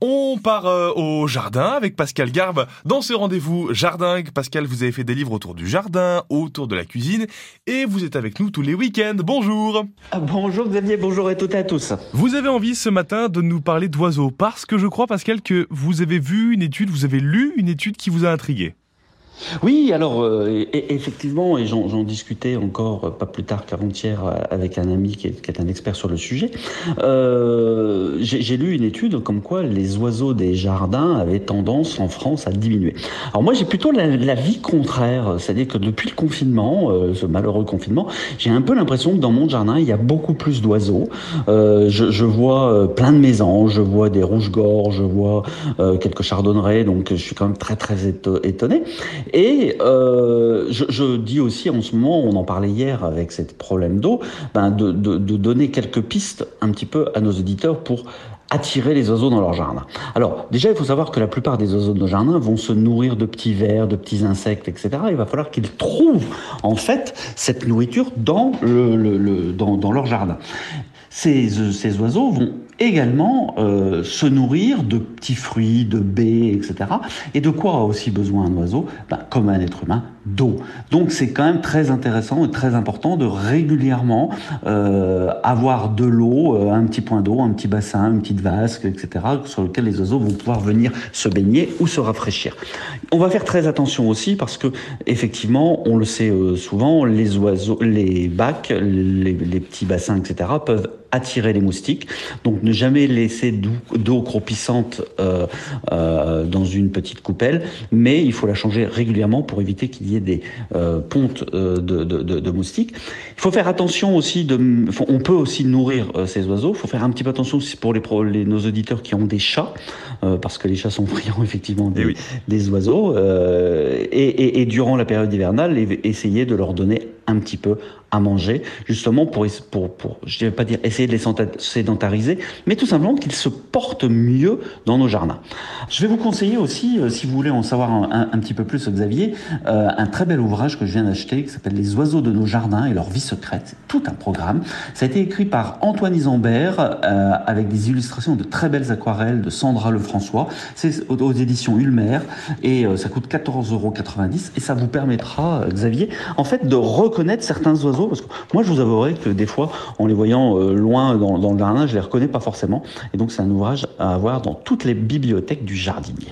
On part euh, au jardin avec Pascal Garbe. Dans ce rendez-vous jardin, Pascal, vous avez fait des livres autour du jardin, autour de la cuisine, et vous êtes avec nous tous les week-ends. Bonjour ah, Bonjour Xavier, bonjour à toutes et à tous. Vous avez envie ce matin de nous parler d'oiseaux, parce que je crois, Pascal, que vous avez vu une étude, vous avez lu une étude qui vous a intrigué. Oui, alors euh, effectivement, et j'en discutais encore euh, pas plus tard qu'avant-hier euh, avec un ami qui est, un expert sur le sujet. J'ai lu une étude comme quoi les oiseaux des jardins avaient tendance en France à diminuer. Alors moi, j'ai plutôt la, vie contraire, c'est-à-dire que depuis le confinement, ce malheureux confinement, j'ai un peu l'impression que dans mon jardin, il y a beaucoup plus d'oiseaux. Je, je, vois plein de mésanges, je vois des rouges-gorges, je vois quelques chardonnerets, donc je suis quand même très très étonné. Et euh, je, dis aussi en ce moment, on en parlait hier avec ce problème d'eau, ben de, de, donner quelques pistes un petit peu à nos auditeurs pour attirer les oiseaux dans leur jardin. Alors déjà, il faut savoir que la plupart des oiseaux de nos jardins vont se nourrir de petits vers, de petits insectes, etc. Il va falloir qu'ils trouvent en fait cette nourriture dans, le dans, dans leur jardin. Ces, ces oiseaux vont également euh, se nourrir de petits fruits, de baies, etc. Et de quoi a aussi besoin un oiseau? Ben, Comme un être humain, d'eau. Donc c'est quand même très intéressant et très important de régulièrement euh, avoir de l'eau, euh, un petit point d'eau, un petit bassin, une petite vasque, etc. sur lequel les oiseaux vont pouvoir venir se baigner ou se rafraîchir. On va faire très attention aussi parce que effectivement, on le sait euh, souvent, les oiseaux, les bacs, les, les petits bassins, etc. peuvent attirer les moustiques. Donc ne jamais laisser d'eau croupissante euh, euh, dans une petite coupelle, mais il faut la changer régulièrement pour éviter qu'il y ait des euh, pontes euh, de, de, de, moustiques. Il faut faire attention aussi, de, on peut aussi nourrir euh, ces oiseaux, il faut faire un petit peu attention aussi pour les, les, nos auditeurs qui ont des chats, parce que les chats sont friands effectivement des, eh oui. des oiseaux, et, et, et durant la période hivernale, essayer de leur donner un petit peu à manger, justement pour, pour, pour je ne vais pas dire essayer de les sédentariser, mais tout simplement qu'ils se portent mieux dans nos jardins. Je vais vous conseiller aussi, euh, si vous voulez en savoir un, petit peu plus, Xavier, euh, un très bel ouvrage que je viens d'acheter qui s'appelle Les oiseaux de nos jardins et leur vie secrète. C'est tout un programme. Ça a été écrit par Antoine Isambert euh, avec des illustrations de très belles aquarelles de Sandra Lefrançois. C'est aux, éditions Ulmer et ça coûte 14,90 euros et ça vous permettra, Xavier, en fait, de reconnaître certains oiseaux parce que moi je vous avouerai que des fois en les voyant euh, loin dans, dans le jardin je les reconnais pas forcément et donc c'est un ouvrage à avoir dans toutes les bibliothèques du jardinier.